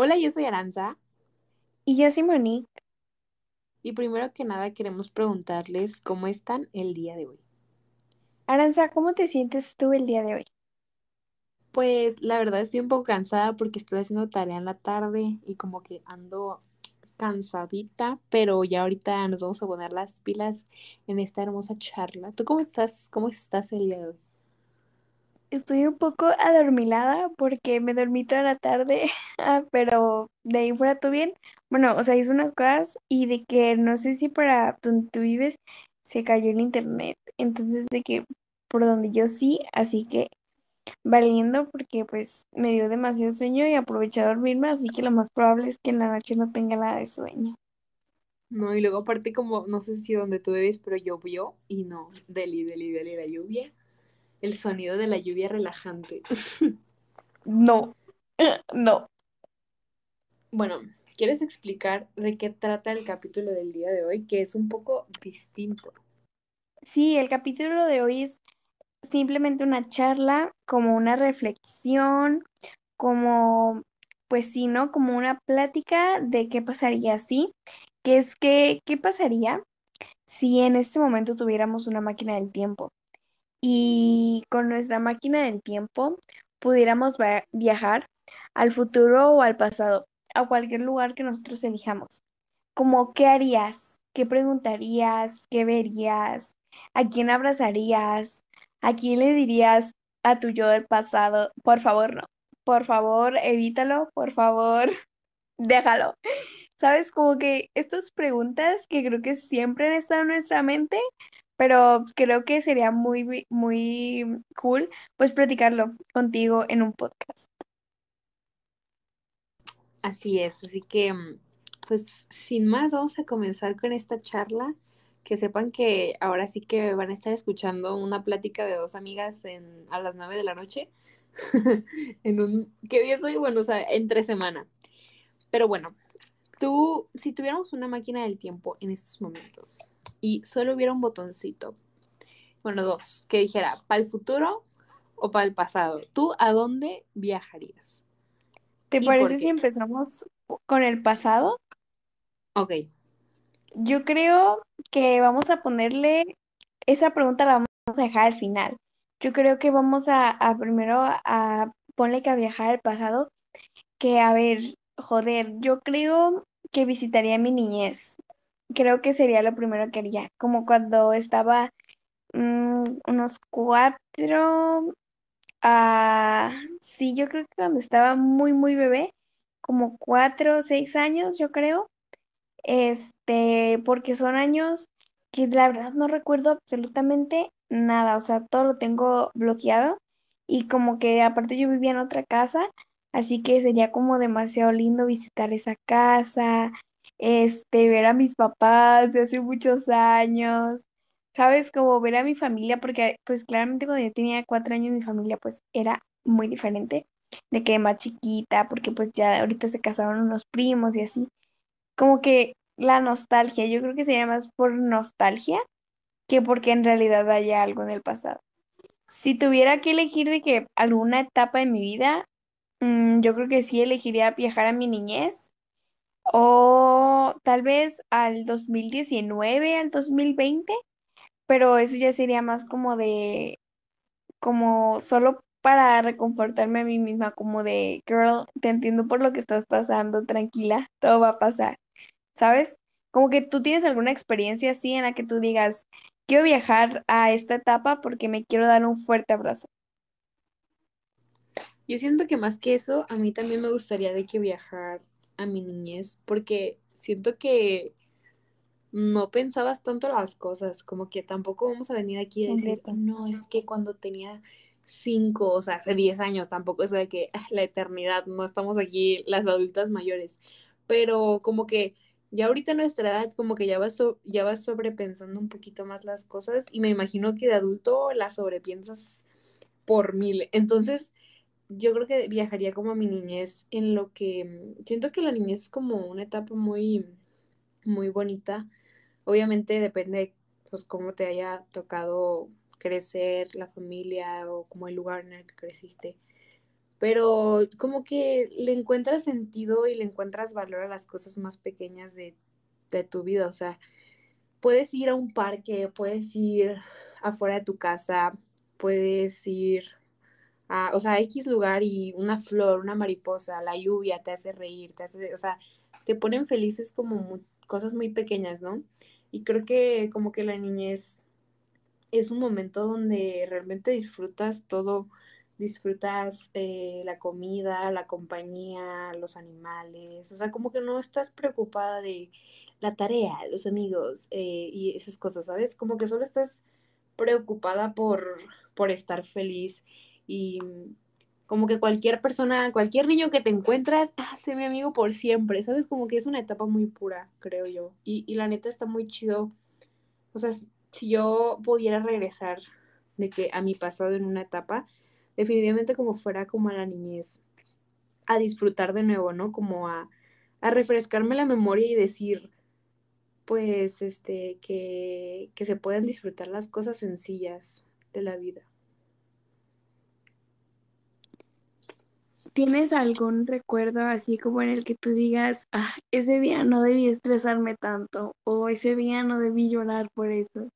Hola, yo soy Aranza. Y yo soy Monique. Y primero que nada queremos preguntarles cómo están el día de hoy. Aranza, ¿cómo te sientes tú el día de hoy? Pues la verdad estoy un poco cansada porque estuve haciendo tarea en la tarde y como que ando cansadita, pero ya ahorita nos vamos a poner las pilas en esta hermosa charla. ¿Tú cómo estás? ¿Cómo estás el día de hoy? Estoy un poco adormilada porque me dormí toda la tarde, ah, pero de ahí fuera todo bien. Bueno, o sea, hice unas cosas y de que no sé si para donde tú vives se cayó el internet. Entonces, de que por donde yo sí, así que valiendo porque pues me dio demasiado sueño y aproveché a dormirme, así que lo más probable es que en la noche no tenga nada de sueño. No, y luego aparte como, no sé si donde tú vives, pero llovió y no, deli, deli, deli la lluvia el sonido de la lluvia relajante. No, no. Bueno, ¿quieres explicar de qué trata el capítulo del día de hoy? Que es un poco distinto. Sí, el capítulo de hoy es simplemente una charla, como una reflexión, como, pues sí, ¿no? Como una plática de qué pasaría así, que es que, ¿qué pasaría si en este momento tuviéramos una máquina del tiempo? Y con nuestra máquina del tiempo pudiéramos viajar al futuro o al pasado, a cualquier lugar que nosotros elijamos. Como, ¿qué harías? ¿Qué preguntarías? ¿Qué verías? ¿A quién abrazarías? ¿A quién le dirías a tu yo del pasado? Por favor, no. Por favor, evítalo. Por favor, déjalo. ¿Sabes? Como que estas preguntas que creo que siempre han estado en nuestra mente, pero creo que sería muy, muy cool pues platicarlo contigo en un podcast. Así es, así que mm, pues sin más vamos a comenzar con esta charla. Que sepan que ahora sí que van a estar escuchando una plática de dos amigas en, a las nueve de la noche. en un, ¿qué día soy? Bueno, o sea, entre semana. Pero bueno, tú, si tuviéramos una máquina del tiempo en estos momentos, y solo hubiera un botoncito, bueno, dos, que dijera, ¿para el futuro o para el pasado? ¿Tú a dónde viajarías? ¿Te parece si empezamos con el pasado? Ok. Yo creo que vamos a ponerle, esa pregunta la vamos a dejar al final. Yo creo que vamos a, a primero a ponerle que a viajar al pasado, que a ver, joder, yo creo que visitaría mi niñez creo que sería lo primero que haría, como cuando estaba mm, unos cuatro, ah, sí, yo creo que cuando estaba muy, muy bebé, como cuatro o seis años, yo creo, este, porque son años que la verdad no recuerdo absolutamente nada, o sea, todo lo tengo bloqueado y como que aparte yo vivía en otra casa, así que sería como demasiado lindo visitar esa casa, este, ver a mis papás de hace muchos años, ¿sabes? Como ver a mi familia, porque pues claramente cuando yo tenía cuatro años mi familia pues era muy diferente de que más chiquita, porque pues ya ahorita se casaron unos primos y así. Como que la nostalgia, yo creo que sería más por nostalgia que porque en realidad haya algo en el pasado. Si tuviera que elegir de que alguna etapa de mi vida, mm, yo creo que sí elegiría viajar a mi niñez o tal vez al 2019, al 2020, pero eso ya sería más como de, como solo para reconfortarme a mí misma, como de, girl, te entiendo por lo que estás pasando, tranquila, todo va a pasar, ¿sabes? Como que tú tienes alguna experiencia así en la que tú digas, quiero viajar a esta etapa porque me quiero dar un fuerte abrazo. Yo siento que más que eso, a mí también me gustaría de que viajar a mi niñez porque siento que no pensabas tanto las cosas, como que tampoco vamos a venir aquí a decir, no, es que cuando tenía cinco, o sea, hace diez años, tampoco es de que la eternidad, no estamos aquí las adultas mayores, pero como que ya ahorita nuestra edad como que ya vas, ya vas sobrepensando un poquito más las cosas y me imagino que de adulto las sobrepiensas por mil. Entonces, yo creo que viajaría como a mi niñez en lo que siento que la niñez es como una etapa muy muy bonita. Obviamente depende pues cómo te haya tocado crecer, la familia o como el lugar en el que creciste. Pero como que le encuentras sentido y le encuentras valor a las cosas más pequeñas de, de tu vida. O sea, puedes ir a un parque, puedes ir afuera de tu casa, puedes ir a, o sea, X lugar y una flor, una mariposa, la lluvia te hace reír, te hace, o sea, te ponen felices como cosas muy pequeñas, ¿no? Y creo que como que la niñez es un momento donde realmente disfrutas todo, disfrutas eh, la comida, la compañía, los animales, o sea, como que no estás preocupada de la tarea, los amigos eh, y esas cosas, ¿sabes? Como que solo estás preocupada por, por estar feliz y como que cualquier persona, cualquier niño que te encuentras, ah, sé mi amigo por siempre, ¿sabes? Como que es una etapa muy pura, creo yo. Y, y la neta está muy chido. O sea, si yo pudiera regresar de que a mi pasado en una etapa, definitivamente como fuera como a la niñez, a disfrutar de nuevo, ¿no? Como a, a refrescarme la memoria y decir, pues, este, que, que se pueden disfrutar las cosas sencillas de la vida. ¿Tienes algún recuerdo así como en el que tú digas, ah, ese día no debí estresarme tanto o ese día no debí llorar por eso?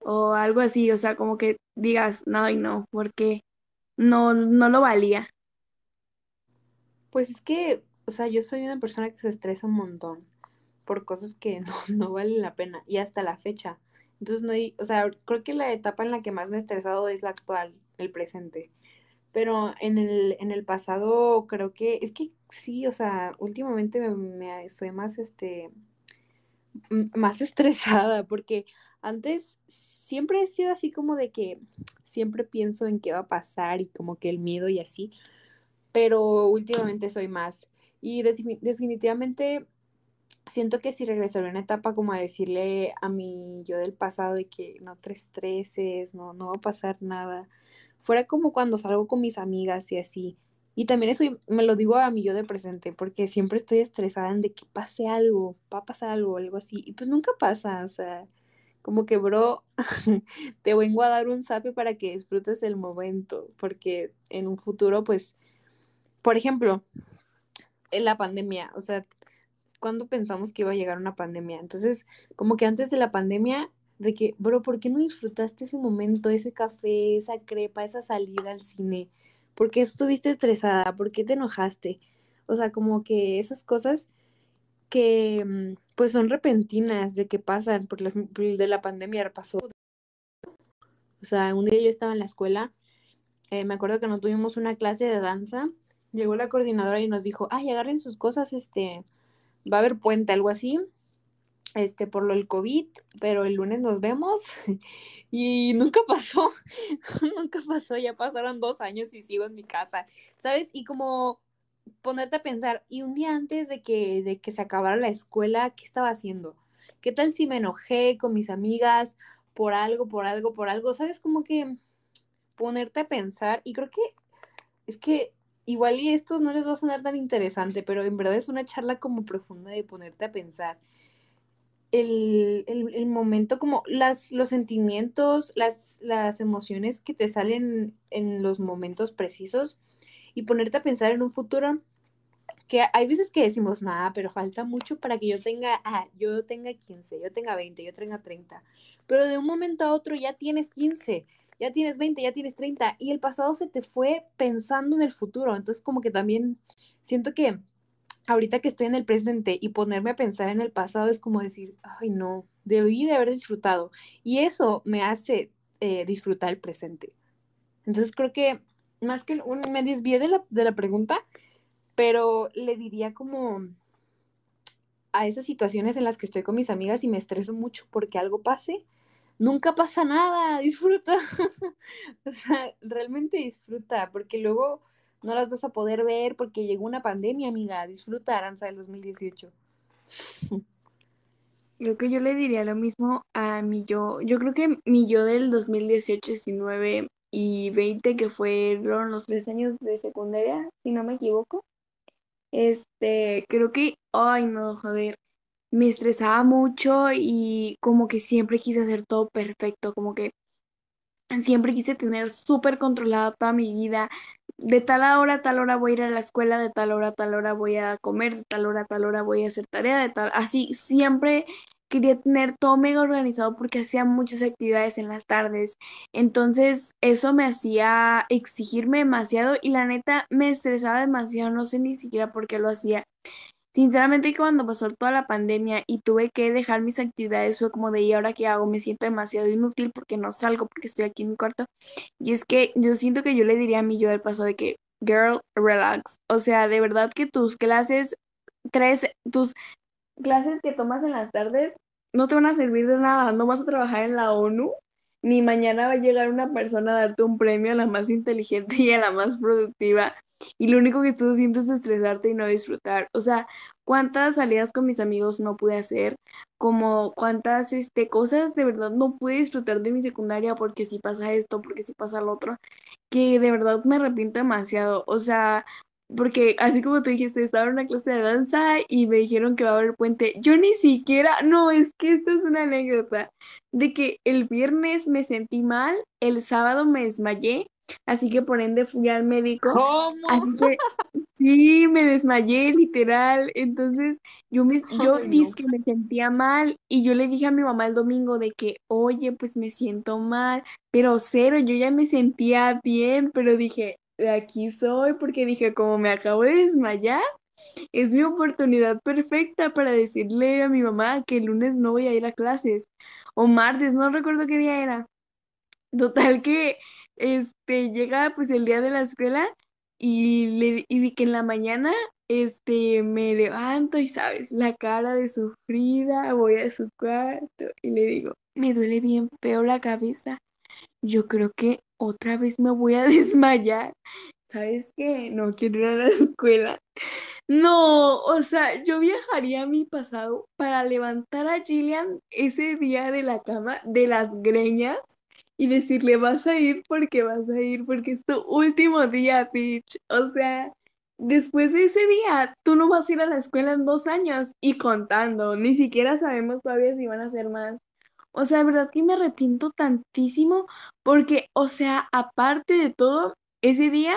O algo así, o sea, como que digas, no y no, porque no, no lo valía. Pues es que, o sea, yo soy una persona que se estresa un montón por cosas que no, no valen la pena y hasta la fecha. Entonces, no o sea, creo que la etapa en la que más me he estresado es la actual, el presente. Pero en el, en el pasado creo que, es que sí, o sea, últimamente me, me estoy más, este, más estresada porque antes siempre he sido así como de que siempre pienso en qué va a pasar y como que el miedo y así, pero últimamente soy más. Y definitivamente siento que si regresara a una etapa como a decirle a mi yo del pasado de que no te estreses, no, no va a pasar nada, fuera como cuando salgo con mis amigas y así. Y también eso me lo digo a mi yo de presente, porque siempre estoy estresada en de que pase algo, va a pasar algo, algo así. Y pues nunca pasa, o sea, como que, bro, te vengo a dar un sape para que disfrutes el momento, porque en un futuro, pues, por ejemplo, en la pandemia, o sea, ¿cuándo pensamos que iba a llegar una pandemia? Entonces, como que antes de la pandemia de que, bro, ¿por qué no disfrutaste ese momento, ese café, esa crepa, esa salida al cine? ¿Por qué estuviste estresada? ¿Por qué te enojaste? O sea, como que esas cosas que mm, pues son repentinas de que pasan, por ejemplo, de la pandemia pasó. O sea, un día yo estaba en la escuela, eh, me acuerdo que no tuvimos una clase de danza, llegó la coordinadora y nos dijo, ay, agarren sus cosas, este, va a haber puente, algo así, este, por lo del COVID, pero el lunes nos vemos y nunca pasó, nunca pasó, ya pasaron dos años y sigo en mi casa, ¿sabes? Y como ponerte a pensar, y un día antes de que, de que se acabara la escuela, ¿qué estaba haciendo? ¿Qué tal si me enojé con mis amigas por algo, por algo, por algo? ¿Sabes? Como que ponerte a pensar, y creo que es que igual y esto no les va a sonar tan interesante, pero en verdad es una charla como profunda de ponerte a pensar el, momento, como las, los sentimientos, las, las emociones que te salen en los momentos precisos y ponerte a pensar en un futuro que hay veces que decimos, nada, pero falta mucho para que yo tenga, ah, yo tenga 15, yo tenga 20, yo tenga 30, pero de un momento a otro ya tienes 15, ya tienes 20, ya tienes 30 y el pasado se te fue pensando en el futuro, entonces como que también siento que ahorita que estoy en el presente y ponerme a pensar en el pasado es como decir, ay no, debí de haber disfrutado. Y eso me hace eh, disfrutar el presente. Entonces creo que más que un, me desvié de la, de la pregunta, pero le diría como a esas situaciones en las que estoy con mis amigas y me estreso mucho porque algo pase, nunca pasa nada, disfruta. o sea, realmente disfruta, porque luego no las vas a poder ver porque llegó una pandemia, amiga. Disfruta, Aranza, del 2018. Creo que yo le diría lo mismo a mi yo. Yo creo que mi yo del 2018, 19 y 20, que fueron los tres años de secundaria, si no me equivoco. Este, creo que, ay no, joder, me estresaba mucho y como que siempre quise hacer todo perfecto, como que siempre quise tener súper controlada toda mi vida. De tal hora a tal hora voy a ir a la escuela, de tal hora a tal hora voy a comer, de tal hora a tal hora voy a hacer tarea, de tal, así siempre quería tener todo mega organizado porque hacía muchas actividades en las tardes. Entonces eso me hacía exigirme demasiado y la neta me estresaba demasiado, no sé ni siquiera por qué lo hacía. Sinceramente cuando pasó toda la pandemia y tuve que dejar mis actividades fue como de ¿y ahora qué hago? Me siento demasiado inútil porque no salgo porque estoy aquí en mi cuarto. Y es que yo siento que yo le diría a mi yo del paso de que, girl, relax. O sea, de verdad que tus clases, tres, tus clases que tomas en las tardes no te van a servir de nada. No vas a trabajar en la ONU ni mañana va a llegar una persona a darte un premio a la más inteligente y a la más productiva y lo único que estás haciendo es estresarte y no disfrutar. O sea, cuántas salidas con mis amigos no pude hacer, como cuántas este, cosas de verdad no pude disfrutar de mi secundaria porque si pasa esto, porque si pasa lo otro, que de verdad me arrepiento demasiado. O sea, porque así como tú dijiste, estaba en una clase de danza y me dijeron que va a haber puente. Yo ni siquiera, no, es que esto es una anécdota de que el viernes me sentí mal, el sábado me desmayé Así que por ende fui al médico. ¿Cómo? Así que sí, me desmayé literal. Entonces yo me, yo dije que me sentía mal y yo le dije a mi mamá el domingo de que, oye, pues me siento mal, pero cero, yo ya me sentía bien, pero dije, de aquí soy, porque dije, como me acabo de desmayar, es mi oportunidad perfecta para decirle a mi mamá que el lunes no voy a ir a clases. O martes, no recuerdo qué día era. Total que este, llega pues el día de la escuela y, le, y que en la mañana este, me levanto y sabes, la cara de sufrida, voy a su cuarto y le digo, me duele bien feo la cabeza, yo creo que otra vez me voy a desmayar, ¿sabes qué? No quiero ir a la escuela. No, o sea, yo viajaría a mi pasado para levantar a Gillian ese día de la cama, de las greñas, y decirle, vas a ir porque vas a ir, porque es tu último día, bitch. O sea, después de ese día, tú no vas a ir a la escuela en dos años y contando, ni siquiera sabemos todavía si van a ser más. O sea, de verdad que me arrepiento tantísimo porque, o sea, aparte de todo, ese día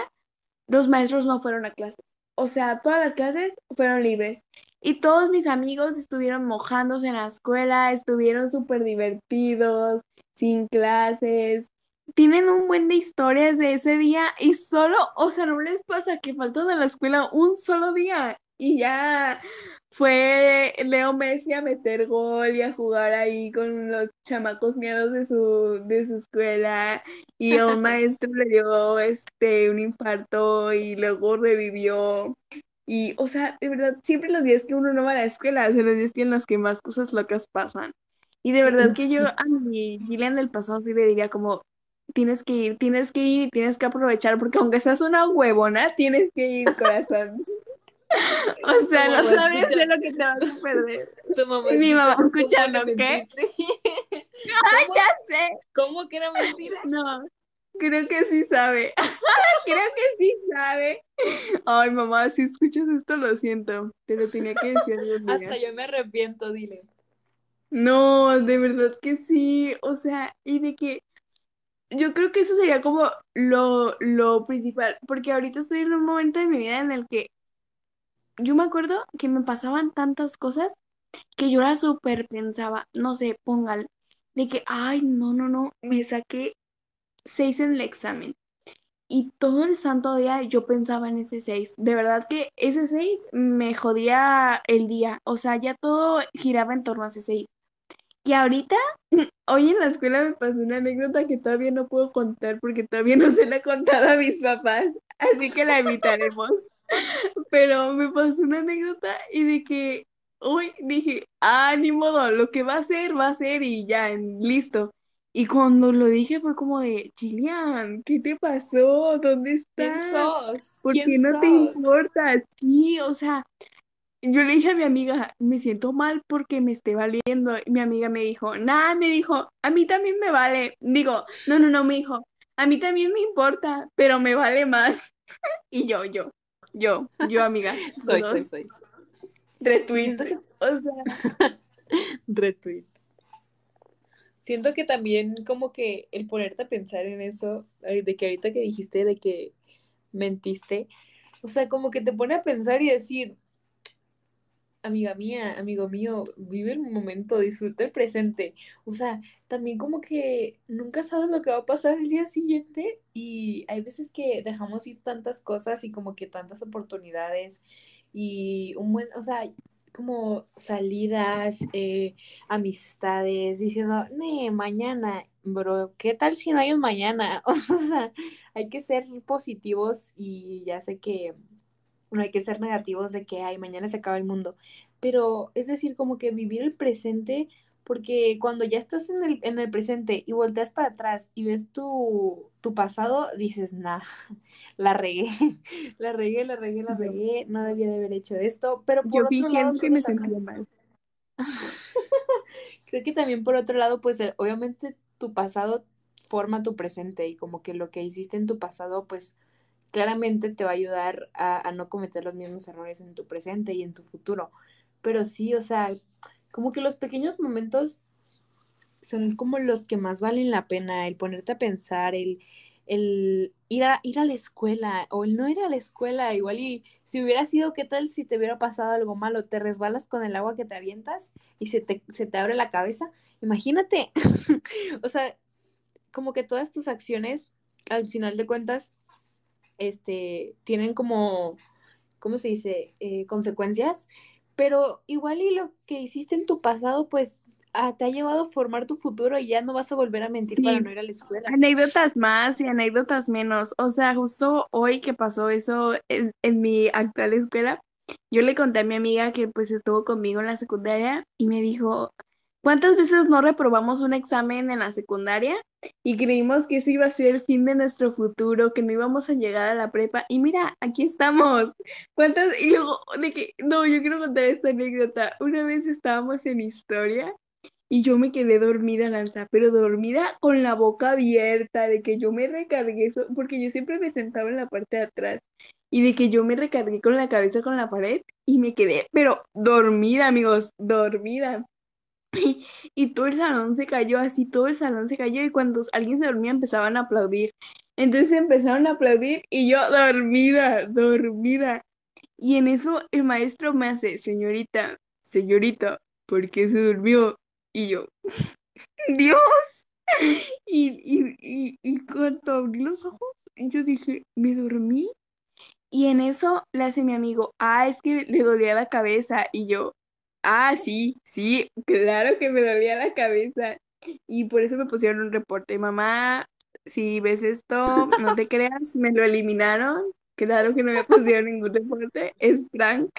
los maestros no fueron a clase. O sea, todas las clases fueron libres. Y todos mis amigos estuvieron mojándose en la escuela, estuvieron súper divertidos, sin clases. Tienen un buen de historias de ese día y solo, o sea, no les pasa que faltan a la escuela un solo día y ya fue Leo Messi a meter gol y a jugar ahí con los chamacos miedos de su, de su escuela y un maestro le dio este un infarto y luego revivió y, o sea, de verdad, siempre los días que uno no va a la escuela son los días en los que más cosas locas pasan. Y de verdad que yo a mi Gillian del pasado sí le diría como, tienes que ir, tienes que ir, tienes que aprovechar, porque aunque seas una huevona, tienes que ir, corazón. o sea, no sabes de lo que te vas a perder. Tu mamá Mi mamá escuchando, ¿qué? Ay, ya sé. ¿Cómo que era mentira? No, Creo que sí sabe. Creo que sí sabe. Ay, mamá, si escuchas esto, lo siento. Te lo tenía que decir. Hasta yo me arrepiento, dile. No, de verdad que sí. O sea, y de que yo creo que eso sería como lo, lo principal. Porque ahorita estoy en un momento de mi vida en el que yo me acuerdo que me pasaban tantas cosas que yo era súper pensaba, no sé, póngale, de que, ay, no, no, no, me saqué 6 en el examen. Y todo el santo día yo pensaba en ese 6. De verdad que ese 6 me jodía el día. O sea, ya todo giraba en torno a ese 6. Y ahorita, hoy en la escuela me pasó una anécdota que todavía no puedo contar porque todavía no se la he contado a mis papás. Así que la evitaremos. Pero me pasó una anécdota y de que hoy dije, ah, ni modo, lo que va a ser, va a ser y ya, listo. Y cuando lo dije fue como de, Gillian, ¿qué te pasó? ¿Dónde ¿Quién estás? sos? ¿Por qué ¿Quién no te importa? Sí, o sea, yo le dije a mi amiga, me siento mal porque me esté valiendo. Y mi amiga me dijo, nada, me dijo, a mí también me vale. Digo, no, no, no, me dijo, a mí también me importa, pero me vale más. Y yo, yo, yo, yo, amiga, Soy, soy, soy. Retweet. que O sea, retweet. Siento que también como que el ponerte a pensar en eso, de que ahorita que dijiste de que mentiste, o sea, como que te pone a pensar y decir, amiga mía, amigo mío, vive el momento, disfruta el presente. O sea, también como que nunca sabes lo que va a pasar el día siguiente y hay veces que dejamos ir tantas cosas y como que tantas oportunidades y un buen, o sea, como salidas, eh, amistades, diciendo, nee, mañana, bro, ¿qué tal si no hay un mañana? O sea, hay que ser positivos y ya sé que no hay que ser negativos de que, ay, mañana se acaba el mundo. Pero es decir, como que vivir el presente, porque cuando ya estás en el, en el presente y volteas para atrás y ves tu, tu pasado, dices, nah, la regué, la regué, la regué, la yo, regué, no debía de haber hecho esto. Pero yo por otro lado, fingiendo que creo que me sentía también, mal. creo que también por otro lado, pues eh, obviamente tu pasado forma tu presente y como que lo que hiciste en tu pasado, pues claramente te va a ayudar a, no cometer los mismos errores en tu presente y en tu futuro. Pero sí, o sea, como que los pequeños momentos son como los que más valen la pena, el ponerte a pensar, el, el ir a, ir a la escuela o el no ir a la escuela, igual y si hubiera sido, ¿qué tal si te hubiera pasado algo malo? Te resbalas con el agua que te avientas y se te, se te abre la cabeza. Imagínate, o sea, como que todas tus acciones, al final de cuentas, este, tienen como, ¿cómo se dice? Eh, consecuencias, pero igual y lo que hiciste en tu pasado, pues ah, te ha llevado a formar tu futuro y ya no vas a volver a mentir para no ir a la escuela. anécdotas más y anécdotas menos. O sea, justo hoy que pasó eso en, en mi actual escuela, yo le conté a mi amiga que pues estuvo conmigo en la secundaria y me dijo, ¿cuántas veces no reprobamos un examen en la secundaria? Y creímos que ese iba a ser el fin de nuestro futuro, que no íbamos a llegar a la prepa. Y mira, aquí estamos. ¿Cuántas? Y luego, de que, no, yo quiero contar esta anécdota. Una vez estábamos en historia. Y yo me quedé dormida, Lanza, pero dormida con la boca abierta, de que yo me recargué, eso, porque yo siempre me sentaba en la parte de atrás, y de que yo me recargué con la cabeza con la pared y me quedé, pero dormida, amigos, dormida. Y, todo el salón se cayó, así todo el salón se cayó, y cuando alguien se dormía empezaban a aplaudir. Entonces empezaron a aplaudir y yo dormida, dormida. Y en eso el maestro me hace, señorita, señorita, ¿por qué se durmió? Y yo, Dios. Y, y, y, y cuando abrí los ojos, yo dije, me dormí. Y en eso le hace mi amigo, ah, es que le dolía la cabeza. Y yo, ah, sí, sí, claro que me dolía la cabeza. Y por eso me pusieron un reporte. Mamá, si ves esto, no te creas, me lo eliminaron. Claro que no me pusieron ningún reporte, es prank.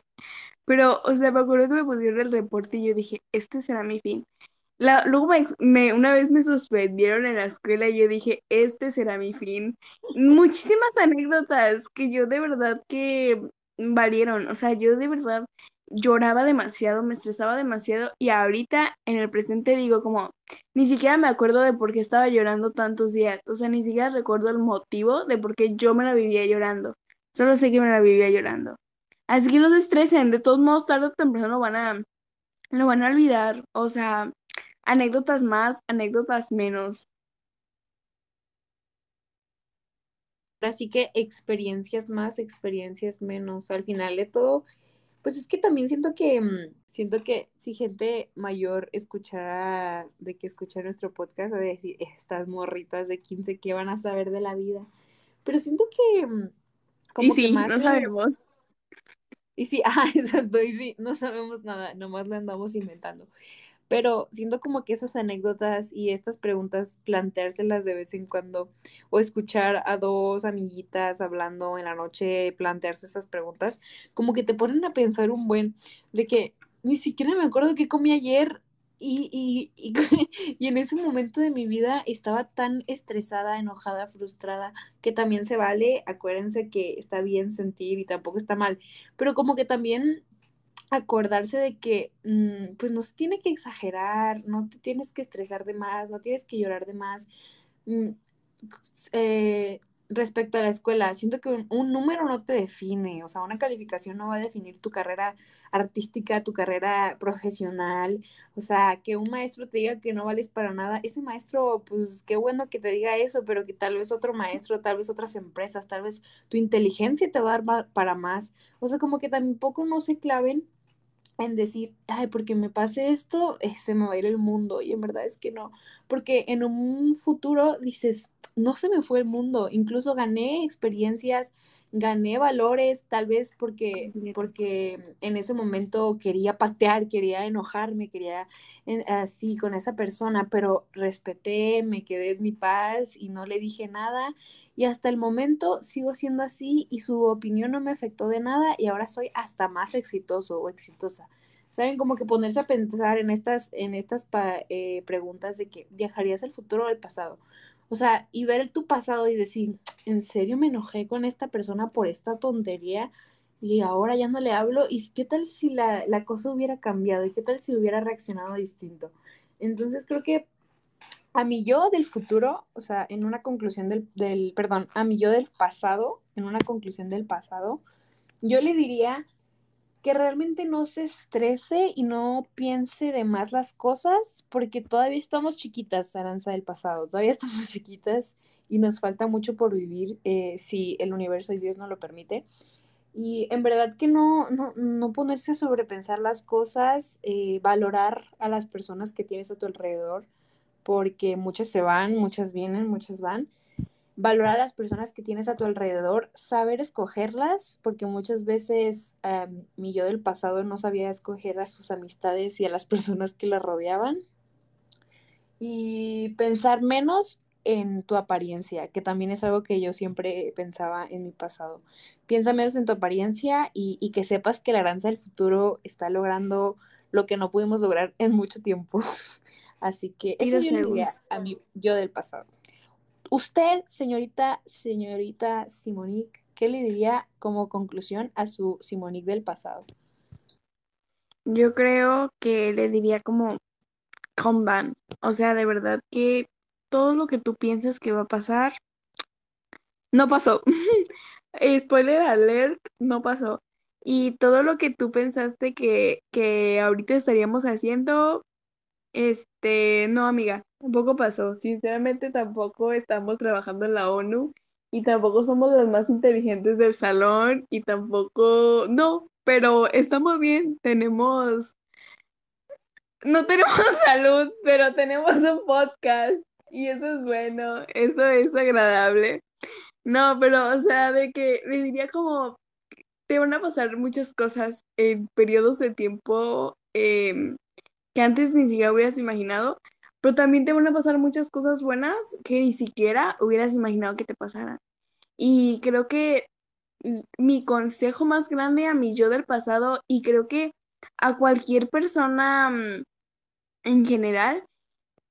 Pero, o sea, me acuerdo que me pusieron el reporte y yo dije, este será mi fin. La, luego me, me- una vez me suspendieron en la escuela y yo dije, este será mi fin. Muchísimas anécdotas que yo de verdad que valieron. O sea, yo de verdad lloraba demasiado, me estresaba demasiado y ahorita en el presente digo como, ni siquiera me acuerdo de por qué estaba llorando tantos días. O sea, ni siquiera recuerdo el motivo de por qué yo me la vivía llorando. Solo sé que me la vivía llorando. Así que no se estresen, de todos modos, tarde o temprano lo van a, lo van a olvidar. O sea... Anécdotas más, anécdotas menos. Así que experiencias más, experiencias menos. Al final de todo, pues es que también siento que, mm, siento que si gente mayor escuchara, de que escuchara nuestro podcast, de decir, estas morritas de 15 ¿qué van a saber de la vida? Pero siento que mm, Y como que sí, más no sabemos. y sí, ah, exacto, y sí, no sabemos nada, nomás le andamos inventando. Pero siento como que esas anécdotas y estas preguntas, planteárselas de vez en cuando, o escuchar a dos amiguitas hablando en la noche, plantearse esas preguntas, como que te ponen a pensar un buen, de que ni siquiera me acuerdo qué comí ayer Y, y, y, y, en ese momento de mi vida estaba tan estresada, enojada, frustrada, que también se vale, acuérdense que está bien sentir y tampoco está mal, pero como que también acordarse de que mm, pues no se tiene que exagerar, no te tienes que estresar de más, no tienes que llorar de más. Mm, eh, respecto a la escuela, siento que un, número no te define, o sea, una calificación no va a definir tu carrera artística, tu carrera profesional, o sea, que un maestro te diga que no vales para nada, ese maestro, pues qué bueno que te diga eso, pero que tal vez otro maestro, tal vez otras empresas, tal vez tu inteligencia te va a dar para más, o sea, como que tampoco no se claven en decir, ay, porque me pase esto, eh, se me va a ir el mundo. Y en verdad es que no, porque en un futuro dices, no se me fue el mundo, incluso gané experiencias, gané valores, tal vez porque, porque en ese momento quería patear, quería enojarme, quería así con esa persona, pero respeté, me quedé en mi paz y no le dije nada y hasta el momento sigo siendo así y su opinión no me afectó de nada y ahora soy hasta más exitoso o exitosa. ¿Saben? Como que ponerse a pensar en estas, en estas eh, preguntas de que viajarías al futuro o al pasado. O sea, y ver tu pasado y decir, ¿en serio me enojé con esta persona por esta tontería? Y ahora ya no le hablo. ¿Y qué tal si la, la cosa hubiera cambiado? ¿Y qué tal si hubiera reaccionado distinto? Entonces creo que a mi yo del futuro, o sea, en una conclusión del, del, perdón, a mi yo del pasado, en una conclusión del pasado, yo le diría que realmente no se estrese y no piense de más las cosas, porque todavía estamos chiquitas, Aranza del pasado, todavía estamos chiquitas y nos falta mucho por vivir eh, si el universo y Dios no lo permite. Y en verdad que no, no, no ponerse a sobrepensar las cosas, eh, valorar a las personas que tienes a tu alrededor, porque muchas se van, muchas vienen, muchas van. Valorar a las personas que tienes a tu alrededor, saber escogerlas, porque muchas veces em, mi yo del pasado no sabía escoger a sus amistades y a las personas que la rodeaban. Y pensar menos en tu apariencia, que también es algo que yo siempre pensaba en mi pasado. Piensa menos en tu apariencia y, que sepas que la granza del futuro está logrando lo que no pudimos lograr en mucho tiempo. Así que eso yo le diría a mí, yo del pasado. Usted, señorita, señorita Simonique, ¿qué le diría como conclusión a su Simonique del pasado? Yo creo que le diría como calm down. O sea, de verdad que todo lo que tú piensas que va a pasar, no pasó. Spoiler alert, no pasó. Y todo lo que tú pensaste que, que ahorita estaríamos haciendo, este, no, amiga, tampoco pasó. Sinceramente, tampoco estamos trabajando en la ONU y tampoco somos los más inteligentes del salón y tampoco, no, pero estamos bien, tenemos, no tenemos salud, pero tenemos un podcast y eso es bueno, eso es agradable. No, pero, o sea, de que le diría como, te van a pasar muchas cosas en periodos de tiempo eh, que antes ni siquiera hubieras imaginado, pero también te van a pasar muchas cosas buenas que ni siquiera hubieras imaginado que te pasaran. Y creo que mi consejo más grande a mi yo del pasado, y creo que a cualquier persona en general,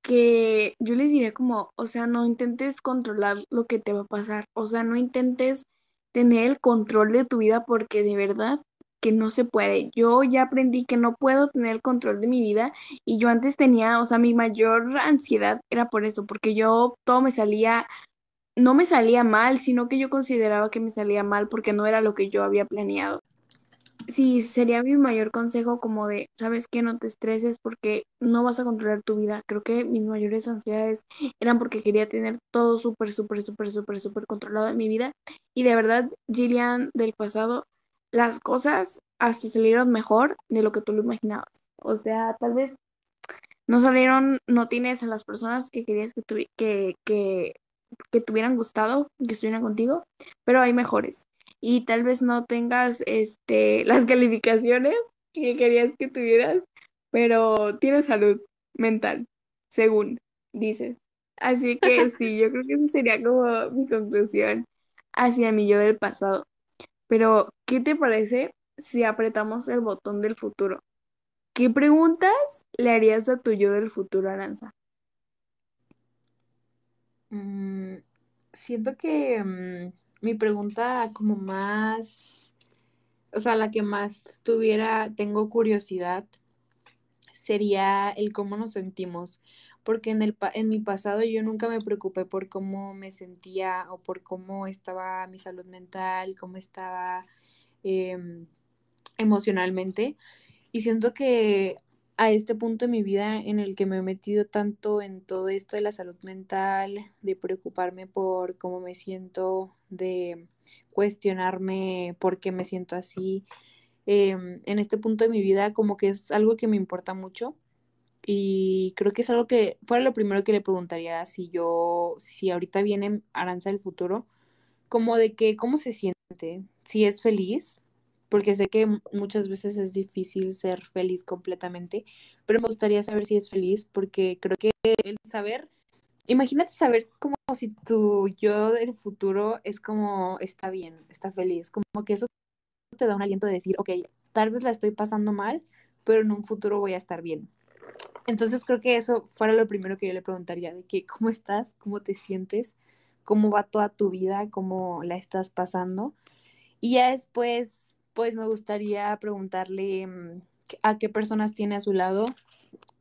que yo les diré como, o sea, no intentes controlar lo que te va a pasar, o sea, no intentes tener el control de tu vida porque de verdad que no se puede. Yo ya aprendí que no puedo tener el control de mi vida y yo antes tenía, o sea, mi mayor ansiedad era por eso, porque yo todo me salía, no me salía mal, sino que yo consideraba que me salía mal porque no era lo que yo había planeado. Sí, sería mi mayor consejo como de, sabes que no te estreses porque no vas a controlar tu vida. Creo que mis mayores ansiedades eran porque quería tener todo súper, súper, súper, súper, súper controlado en mi vida. Y de verdad, Gillian del pasado, las cosas hasta salieron mejor de lo que tú lo imaginabas. O sea, tal vez no salieron, no tienes a las personas que querías que, que, que, que tuvieran gustado, que estuvieran contigo, pero hay mejores. Y tal vez no tengas este, las calificaciones que querías que tuvieras, pero tienes salud mental, según dices. Así que sí, yo creo que esa sería como mi conclusión hacia mi yo del pasado. Pero, ¿qué te parece si apretamos el botón del futuro? ¿Qué preguntas le harías a tu yo del futuro, Aranza? Mm, siento que mm, mi pregunta como más, o sea, la que más tuviera, tengo curiosidad, sería el cómo nos sentimos. Porque en, el, en mi pasado yo nunca me preocupé por cómo me sentía o por cómo estaba mi salud mental, cómo estaba em, emocionalmente. Y siento que a este punto de mi vida en el que me he metido tanto en todo esto de la salud mental, de preocuparme por cómo me siento, de cuestionarme por qué me siento así, em, en este punto de mi vida como que es algo que me importa mucho y creo que es algo que fuera lo primero que le preguntaría si yo, si ahorita viene Aranza del futuro, como de que cómo se siente, si es feliz, porque sé que muchas veces es difícil ser feliz completamente, pero me gustaría saber si es feliz, porque creo que el saber, imagínate saber como si tu yo del futuro es como está bien, está feliz, como que eso te da un aliento de decir, ok, tal vez la estoy pasando mal, pero en un futuro voy a estar bien. Entonces creo que eso fuera lo primero que yo le preguntaría, de que cómo estás, cómo te sientes, cómo va toda tu vida, cómo la estás pasando. Y ya después pues me gustaría preguntarle mm, a qué personas tiene a su lado,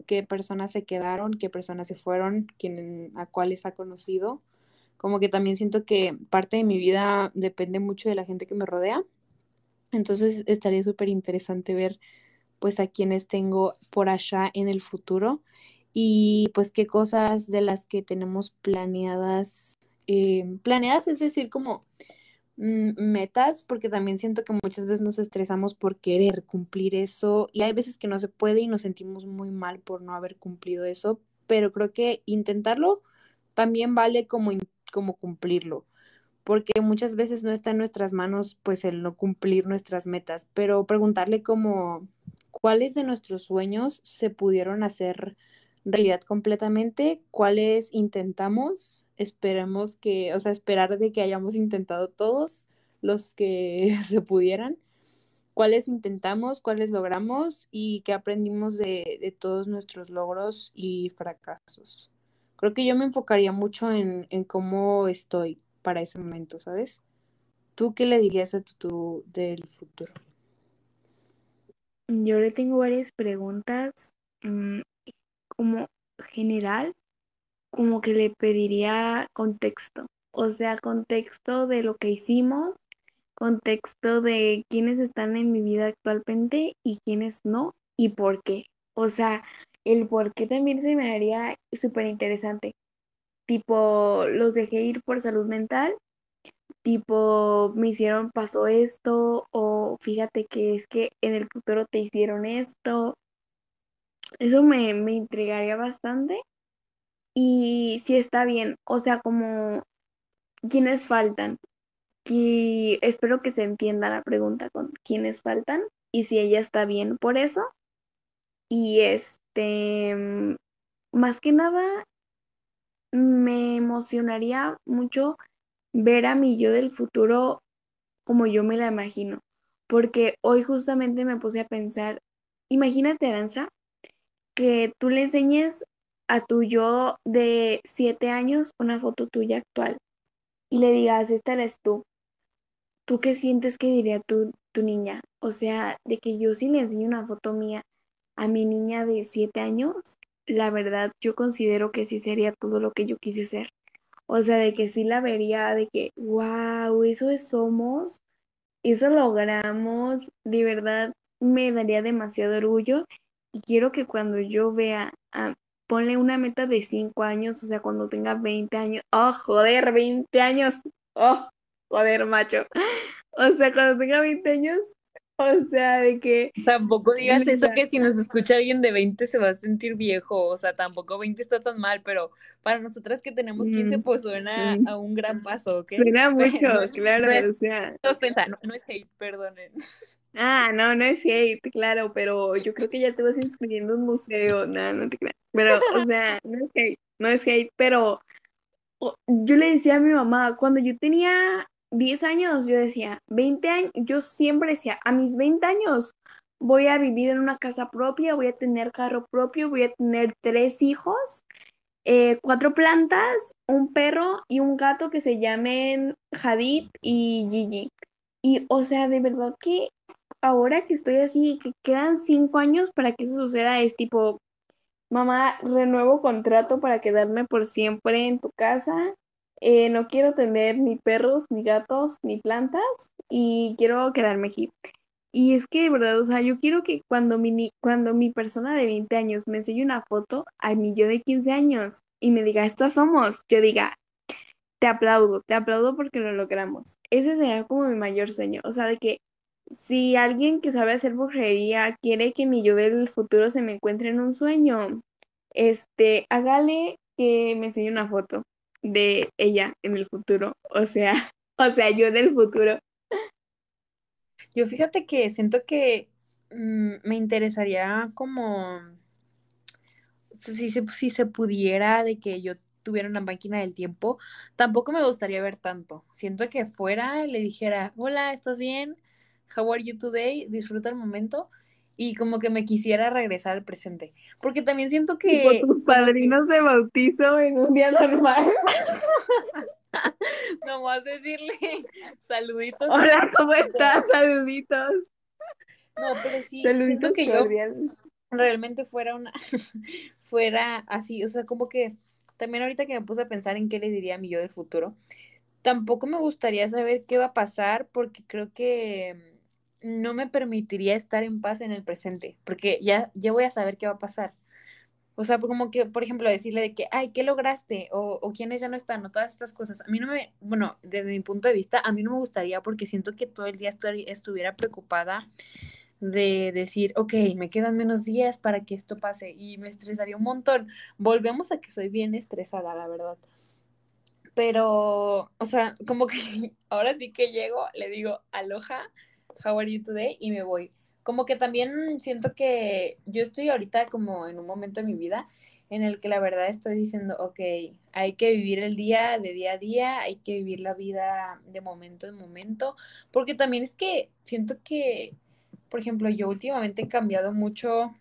qué personas se quedaron, qué personas se fueron, quién, a cuáles ha conocido. Como que también siento que parte de mi vida depende mucho de la gente que me rodea. Entonces estaría súper interesante ver pues a quienes tengo por allá en el futuro. Y pues qué cosas de las que tenemos planeadas, eh, planeadas es decir, como Mm, metas, porque también siento que muchas veces nos estresamos por querer cumplir eso y hay veces que no se puede y nos sentimos muy mal por no haber cumplido eso, pero creo que intentarlo también vale como, como cumplirlo, porque muchas veces no está en nuestras manos pues el no cumplir nuestras metas, pero preguntarle como cuáles de nuestros sueños se pudieron hacer realidad completamente, cuáles intentamos, esperemos que, o sea, esperar de que hayamos intentado todos los que se pudieran, cuáles intentamos, cuáles logramos y qué aprendimos de, de, todos nuestros logros y fracasos. Creo que yo me enfocaría mucho en, cómo estoy para ese momento, ¿sabes? ¿Tú qué le dirías a tu, tu del futuro? Yo le tengo varias preguntas. Mm, como general, como que le pediría contexto, o sea, contexto de lo que hicimos, contexto de quiénes están en mi vida actualmente y quiénes no y por qué. O sea, el por qué también se me haría súper interesante. Tipo, los dejé ir por salud mental, tipo, me hicieron, pasó esto, o fíjate que es que en el futuro te hicieron esto, eso me, me intrigaría bastante. Y si está bien, o sea, como quiénes faltan. Y espero que se entienda la pregunta con quiénes faltan y si ella está bien por eso. Y este, más que nada, me emocionaría mucho ver a mi yo del futuro como yo me la imagino. Porque hoy justamente me puse a pensar, imagínate, Aranza, que tú le enseñes a tu yo de siete años una foto tuya actual y le digas, esta eres tú. ¿Tú qué sientes que diría tu, tu niña? O sea, de que yo si le enseño una foto mía a mi niña de siete años, la verdad yo considero que sí sería todo lo que yo quise ser. O sea, de que sí la vería, de que, wow, eso es somos, eso logramos, de verdad me daría demasiado orgullo y quiero que cuando yo vea, a, ponle una meta de 5 años, o sea, cuando tenga 20 años, oh, joder, 20 años, oh, joder, macho. O sea, cuando tenga 20 años, o sea, de que... Tampoco digas eso que si nos escucha alguien de 20 se va a sentir viejo, o sea, tampoco 20 está tan mal, pero para nosotras que tenemos 15 pues suena a un gran paso, ¿ok? Suena mucho, claro, o sea... ofensa, no, no, es hate, perdonen. Ah, no, no es hate, claro, pero yo creo que ya te vas inscribiendo en un museo, no, no te creas. Pero, o sea, no es hate, no es hate, pero yo le decía a mi mamá, cuando yo tenía 10 años, yo decía, 20 años, yo siempre decía, a mis 20 años voy a vivir en una casa propia, voy a tener carro propio, voy a tener tres hijos, eh, cuatro plantas, un perro y un gato que se llamen Hadid y Gigi. Y o sea, de verdad que ahora que estoy así, que quedan cinco años para que eso suceda, es tipo, mamá, renuevo contrato para quedarme por siempre en tu casa. Eh, no quiero tener ni perros, ni gatos, ni plantas y quiero quedarme aquí. Y es que de verdad, o sea, yo quiero que cuando mi, cuando mi persona de 20 años me enseñe una foto a mi yo de 15 años y me diga, estas somos, yo diga, te aplaudo, te aplaudo porque lo logramos. Ese sería como mi mayor sueño, o sea, de que si alguien que sabe hacer brujería quiere que mi yo del futuro se me encuentre en un sueño, este, hágale que me enseñe una foto de ella en el futuro, o sea, o sea, yo del futuro. Yo fíjate que siento que mm, me interesaría como si se, si se pudiera de que yo tuviera una máquina del tiempo, tampoco me gustaría ver tanto. Siento que fuera le dijera, hola, ¿estás bien? How are you today? Disfruta el momento. Y como que me quisiera regresar al presente. Porque también siento que... Tipo, tus padrinos se bautizó en un día normal. Nomás decirle saluditos. Hola, ¿cómo estás? Saluditos. No, pero sí, siento que yo realmente fuera una, fuera así, o sea, como que también ahorita que me puse a pensar en qué le diría a mi yo del futuro, tampoco me gustaría saber qué va a pasar porque creo que no me permitiría estar en paz en el presente, porque ya, ya voy a saber qué va a pasar. O sea, como que, por ejemplo, decirle de que, ay, ¿qué lograste? O, o quiénes ya no están, o todas estas cosas. A mí no me, bueno, desde mi punto de vista, a mí no me gustaría porque siento que todo el día estuviera preocupada de decir, ok, me quedan menos días para que esto pase y me estresaría un montón. Volvemos a que soy bien estresada, la verdad. Pero, o sea, como que ahora sí que llego, le digo, aloha, how are you today? Y me voy como que también siento que yo estoy ahorita como en un momento de mi vida en el que la verdad estoy diciendo, ok, hay que vivir el día de día a día, hay que vivir la vida de momento en momento, porque también es que siento que, por ejemplo, yo últimamente he cambiado mucho,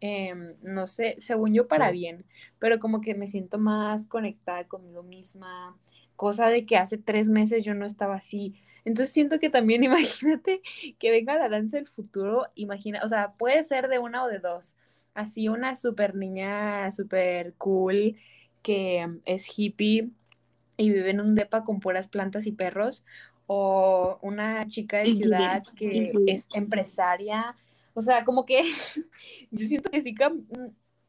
em, no sé, según yo para bien, pero como que me siento más conectada conmigo misma, cosa de que hace tres meses yo no estaba así entonces siento que también imagínate que venga la danza del futuro, imagina, o sea, puede ser de una o de dos. Así una super niña, super cool, que es hippie y vive en un depa con puras plantas y perros, o una chica de ciudad que es empresaria. O sea, como que yo siento que sí,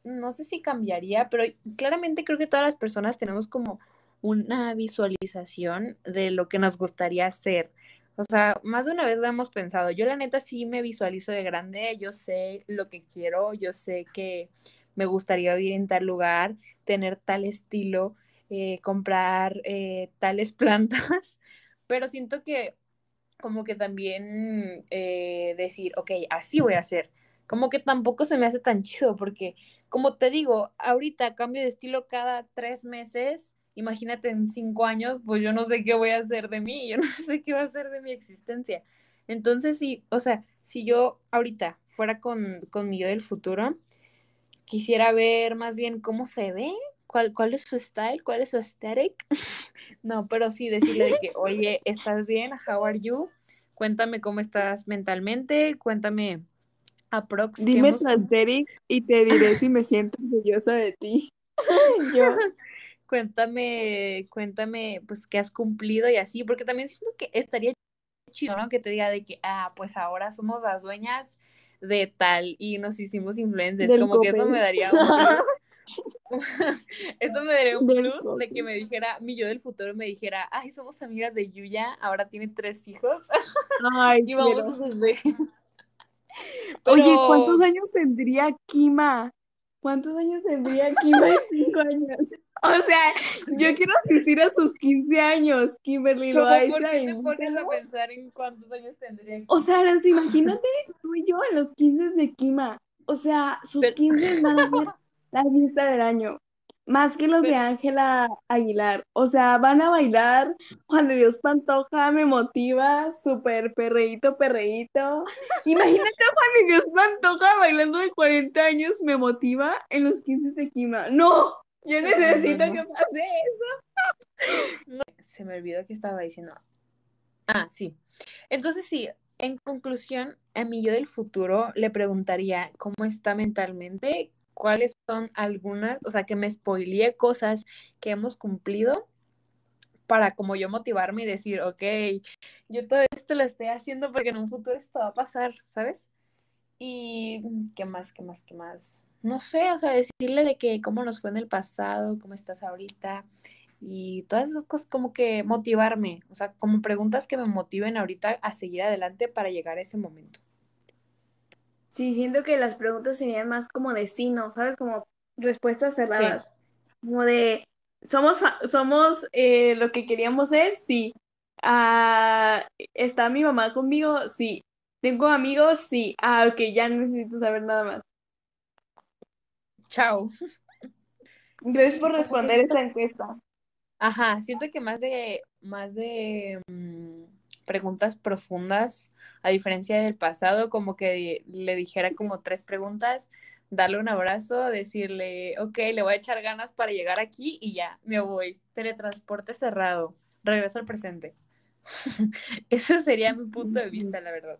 no sé si cambiaría, pero claramente creo que todas las personas tenemos como una visualización de lo que nos gustaría hacer. O sea, más de una vez lo hemos pensado. Yo la neta sí me visualizo de grande, yo sé lo que quiero, yo sé que me gustaría vivir en tal lugar, tener tal estilo, eh, comprar eh, tales plantas, pero siento que como que también eh, decir, ok, así voy a hacer. Como que tampoco se me hace tan chido porque, como te digo, ahorita cambio de estilo cada tres meses imagínate en cinco años, pues yo no sé qué voy a hacer de mí, yo no sé qué va a hacer de mi existencia. Entonces, sí, o sea, si yo ahorita fuera con, con mi yo del futuro, quisiera ver más bien cómo se ve, cuál, cuál es su style, cuál es su aesthetic. no, pero sí decirle de que, oye, ¿estás bien? How are you? Cuéntame cómo estás mentalmente, cuéntame aprox. Dime tu aesthetic y te diré si me siento orgullosa de ti. yo cuéntame, cuéntame, pues, qué has cumplido y así, porque también siento que estaría chido, ¿no? Que te diga de que, ah, pues ahora somos las dueñas de tal y nos hicimos influencers, como que eso me daría un plus. eso me daría un plus de que me dijera, mi yo del futuro me dijera, ay, somos amigas de Yuya, ahora tiene tres hijos. Ay, y vamos a sus Oye, ¿cuántos años tendría Kima? ¿Cuántos años tendría Kima en cinco años? O sea, yo quiero asistir a sus 15 años, Kimberly Loaiza. ¿Por qué te pones a pensar en cuántos años tendría? O sea, imagínate tú y yo en los 15 de Kima. O sea, sus 15 van a ser la lista del año. Más que los de Ángela Aguilar. O sea, van a bailar Juan de Dios Pantoja, me motiva, súper perreíto, perreíto. Imagínate a Juan de Dios Pantoja bailando de 40 años, me motiva en los 15 de Kima. ¡No! Yo necesito que pase eso. Se me olvidó que estaba diciendo. Ah, sí. Entonces sí, en conclusión, a mi yo del futuro le preguntaría cómo está mentalmente, cuáles son algunas, o sea, que me spoileé cosas que hemos cumplido para como yo motivarme y decir, ok, yo todo esto lo estoy haciendo porque en un futuro esto va a pasar, ¿sabes? Y qué más, qué más, qué más. No sé, o sea, decirle de que cómo nos fue en el pasado, cómo estás ahorita y todas esas cosas como que motivarme, o sea, como preguntas que me motiven ahorita a seguir adelante para llegar a ese momento. Sí, siento que las preguntas serían más como de sí, ¿no? ¿Sabes? Como respuestas cerradas. Como de, ¿somos, somos eh, lo que queríamos ser? Sí. Ah, ¿Está mi mamá conmigo? Sí. ¿Tengo amigos? Sí. Ah, ok, ya no necesito saber nada más. Chao. Gracias por responder esta encuesta. Ajá, siento que más de, más de mm, preguntas profundas, a diferencia del pasado, como que le dijera como tres preguntas, darle un abrazo, decirle, ok, le voy a echar ganas para llegar aquí y ya, me voy. Teletransporte cerrado, regreso al presente. Eso sería mi punto de vista, la verdad.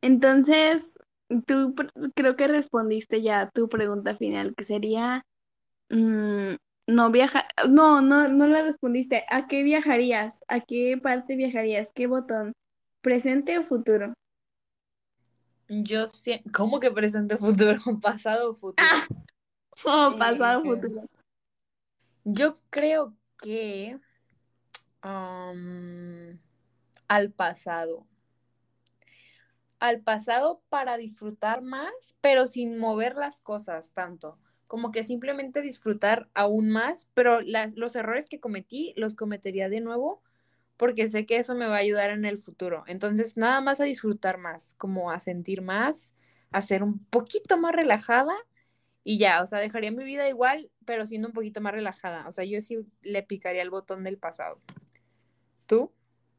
Entonces, tú creo que respondiste ya tu pregunta final, que sería, mm, no viaja, no, no, no la respondiste. ¿A qué viajarías? ¿A qué parte viajarías? ¿Qué botón? ¿Presente o futuro? Yo sé, ¿cómo que presente o futuro? ¿Pasado o futuro? Oh, pasado o futuro. Yo creo que al pasado. Al pasado para disfrutar más, pero sin mover las cosas tanto como que simplemente disfrutar aún más, pero los errores que cometí los cometería de nuevo porque sé que eso me va a ayudar en el futuro. Entonces, nada más a disfrutar más, como a sentir más, a ser un poquito más relajada y ya, o sea, dejaría mi vida igual, pero siendo un poquito más relajada. O sea, yo sí le picaría el botón del pasado. ¿Tú?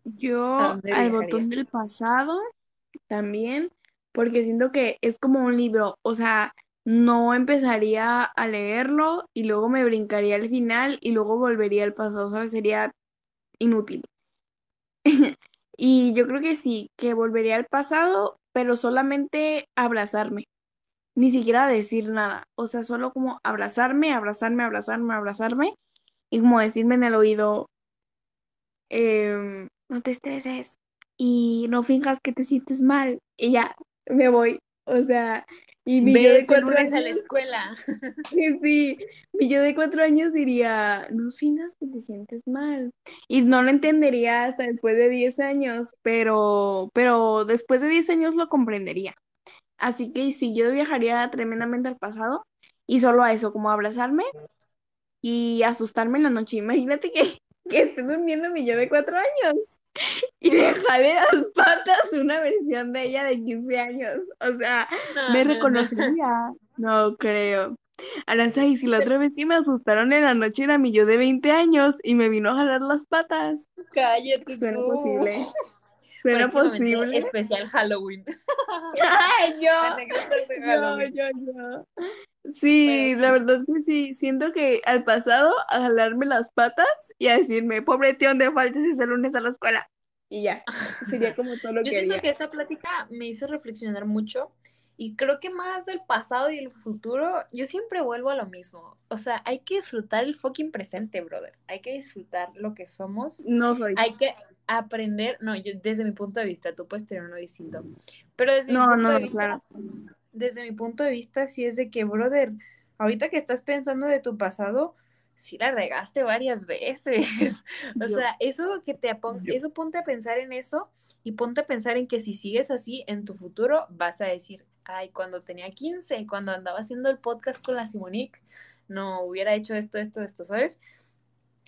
Yo al botón del pasado también, porque siento que es como un libro, o sea, no empezaría a leerlo y luego me brincaría al final y luego volvería al pasado, ¿sabes? Sería inútil. y yo creo que sí, que volvería al pasado, pero solamente abrazarme, ni siquiera decir nada, o sea, solo como abrazarme, abrazarme, abrazarme, abrazarme y como decirme en el oído, em, no te estreses y no finjas que te sientes mal y ya, me voy, o sea, y mi yo de cuatro años. a la escuela. Sí, mi yo de cuatro años diría, no finas que te sientes mal. Y no lo entendería hasta después de diez años, pero, pero después de diez años lo comprendería. Así que sí, yo viajaría tremendamente al pasado y solo a eso, como abrazarme y asustarme en la noche. Imagínate que, que esté durmiendo mi yo de cuatro años y le jale las patas una versión de ella de 15 años. O sea, me reconocería. No creo. Aranza, y si la otra vez que me asustaron en la noche era mi yo de 20 años y me vino a jalar las patas. Cállate. Suena posible. Suena posible. Especial Halloween. Ay, yo. Yo, yo, yo. Sí, la verdad que sí. Siento que al pasado a jalarme las patas y a decirme, pobre tío, ¿dónde faltes ese lunes a la escuela? Y ya, sería como todo lo que Yo siento que esta plática me hizo reflexionar mucho y creo que más del pasado y el futuro, yo siempre vuelvo a lo mismo. O sea, hay que disfrutar el fucking presente, brother. Hay que disfrutar lo que somos. No soy. Hay que aprender, no, yo desde mi punto de vista, tú puedes tener uno distinto. Pero desde mi punto de vista, desde mi punto de vista, sí es de que, brother, ahorita que estás pensando de tu pasado, sí la regaste varias veces. o sea, eso que te eso ponte a pensar en eso y ponte a pensar en que si sigues así en tu futuro vas a decir, ay, cuando tenía 15, cuando andaba haciendo el podcast con la Simonique, no hubiera hecho esto, esto, esto, ¿sabes?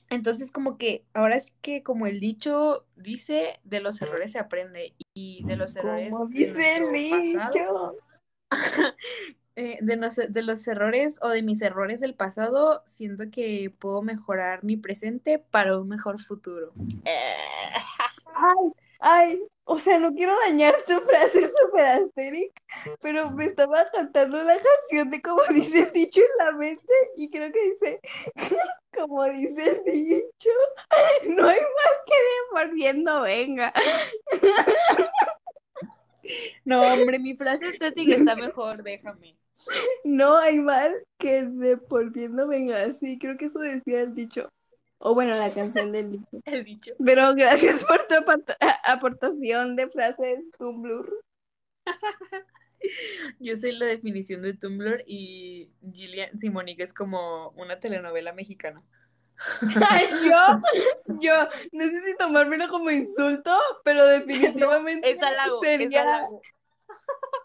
Entonces, como que ahora es que, como el dicho dice, de los errores se aprende y de los errores. dice el dicho? eh, de, de los errores o de mis errores del pasado, siento que puedo mejorar mi presente para un mejor futuro. Ay, ay, o sea, no quiero dañar tu frase super asteric, pero me estaba cantando la canción de como dice el dicho en la mente y creo que dice, como dice el dicho, no hay más que devolviendo, venga. No, hombre, mi frase estética está mejor, déjame. No hay mal que devolviendo, venga, sí, creo que eso decía el dicho. O bueno, la canción del dicho. El dicho. Pero gracias por tu aportación de frases Tumblr. Yo soy la definición de Tumblr y Gillian Simonique es como una telenovela mexicana. Yo, yo, no sé si tomármelo como insulto, pero definitivamente es halago, sería,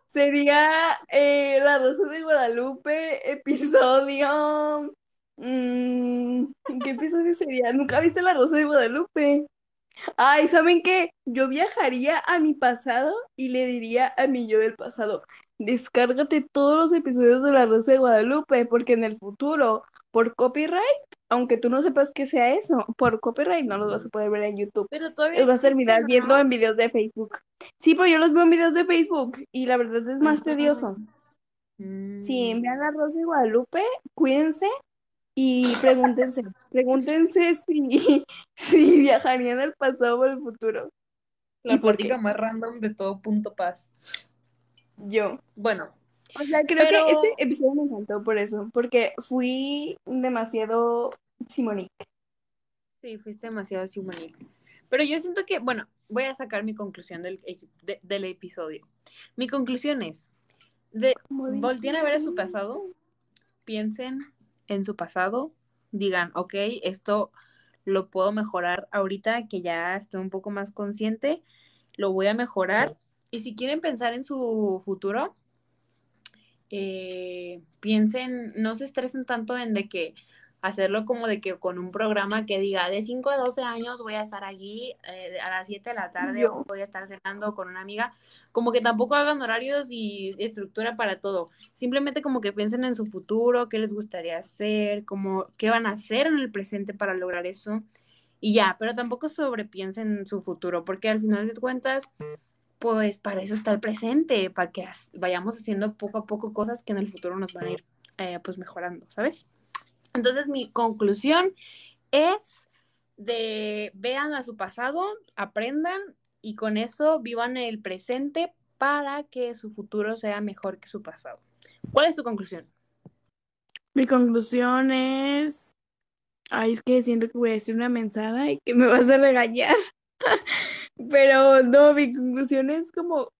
sería eh, La Rosa de Guadalupe, episodio Mm, ¿Qué episodio sería? ¿Nunca viste La Rosa de Guadalupe? Ay, ¿saben qué? Yo viajaría a mi pasado y le diría a mi yo del pasado, descárgate todos los episodios de La Rosa de Guadalupe, porque en el futuro, por copyright, aunque tú no sepas que sea eso, por copyright no los vas a poder ver en YouTube. Pero todavía los vas a terminar viendo en videos de Facebook. Sí, pero yo los veo en videos de Facebook y la verdad es más tedioso. Si envían La Rosa de Guadalupe, cuídense y pregúntense, pregúntense si, si viajarían al pasado o al futuro. La plática más random de todo punto paz. Yo. Bueno. O sea, creo que este episodio me encantó por eso, porque fui demasiado Simonique. Sí, fuiste demasiado Simonique. Pero yo siento que, bueno, voy a sacar mi conclusión del, del episodio. Mi conclusión es, de, volteen a ver a su pasado, piensen en su pasado, digan, ok, esto lo puedo mejorar ahorita que ya estoy un poco más consciente, lo voy a mejorar. Y si quieren pensar en su futuro, eh, piensen, no se estresen tanto en de que hacerlo como de que con un programa que diga de 5 a 12 años voy a estar allí eh, a las 7 de la tarde o voy a estar cenando con una amiga, como que tampoco hagan horarios y estructura para todo, simplemente como que piensen en su futuro, qué les gustaría hacer, como qué van a hacer en el presente para lograr eso. Y ya, pero tampoco sobrepiensen en su futuro, porque al final de cuentas, pues para eso está el presente, para que vayamos haciendo poco a poco cosas que en el futuro nos van a ir eh, pues mejorando, ¿sabes? Entonces mi conclusión es de vean a su pasado, aprendan y con eso vivan el presente para que su futuro sea mejor que su pasado. ¿Cuál es tu conclusión? Mi conclusión es, ay, es que siento que voy a decir una mensada y que me vas a regañar. Pero no, mi conclusión es como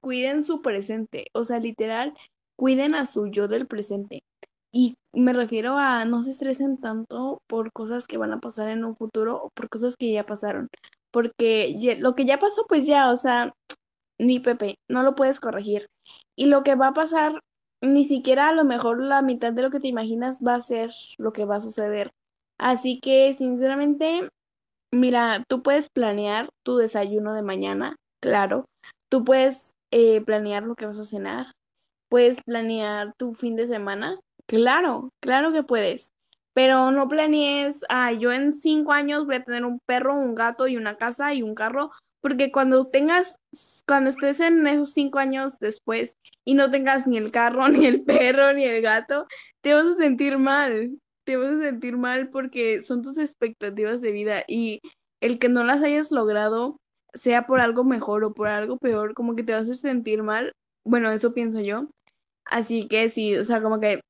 cuiden su presente, o sea, literal, cuiden a su yo del presente. Y me refiero a no se estresen tanto por cosas que van a pasar en un futuro o por cosas que ya pasaron. Porque lo que ya pasó, pues ya, o sea, ni Pepe, no lo puedes corregir. Y lo que va a pasar, ni siquiera a lo mejor la mitad de lo que te imaginas va a ser lo que va a suceder. Así que, sinceramente, mira, tú puedes planear tu desayuno de mañana, claro. Tú puedes eh, planear lo que vas a cenar. Puedes planear tu fin de semana, Claro, claro que puedes. Pero no planees, ah, yo en cinco años voy a tener un perro, un gato y una casa y un carro, porque cuando tengas, cuando estés en esos cinco años después y no tengas ni el carro, ni el perro, ni el gato, te vas a sentir mal. Te vas a sentir mal porque son tus expectativas de vida y el que no las hayas logrado, sea por algo mejor o por algo peor, como que te vas a sentir mal. Bueno, eso pienso yo. Así que sí, o sea, como que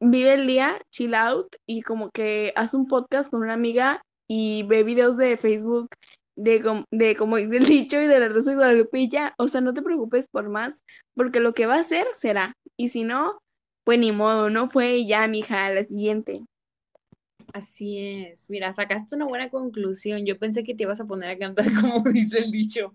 vive el día, chill out y como que haz un podcast con una amiga y ve videos de Facebook de, de como dice el dicho y de la Rosa de Guadalupe O sea, no te preocupes por más, porque lo que va a ser será. Y si no, pues ni modo, no fue ya, mija, la siguiente. Así es. Mira, sacaste una buena conclusión. Yo pensé que te ibas a poner a cantar como dice el dicho.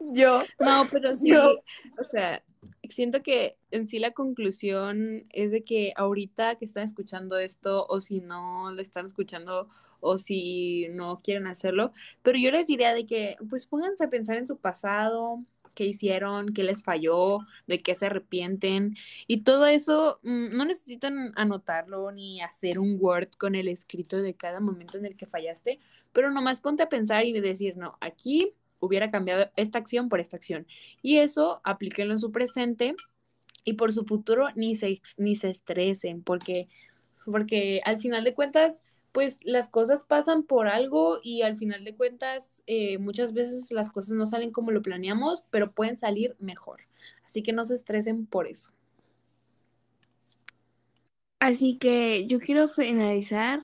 Yo. No, pero sí, o sea, siento que en sí la conclusión es de que ahorita que están escuchando esto, o si no lo están escuchando, o si no quieren hacerlo, pero yo les diría de que pues pónganse a pensar en su pasado, qué hicieron, qué les falló, de qué se arrepienten. Y todo eso mm, no necesitan anotarlo ni hacer un Word con el escrito de cada momento en el que fallaste, pero nomás ponte a pensar y decir, no, aquí hubiera cambiado esta acción por esta acción. Y eso aplíquenlo en su presente y por su futuro ni se, ni se estresen, porque, porque al final de cuentas pues las cosas pasan por algo y al final de cuentas eh, muchas veces las cosas no salen como lo planeamos, pero pueden salir mejor. Así que no se estresen por eso. Así que yo quiero finalizar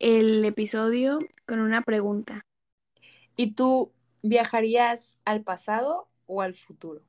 el episodio con una pregunta. ¿Y tú viajarías al pasado o al futuro?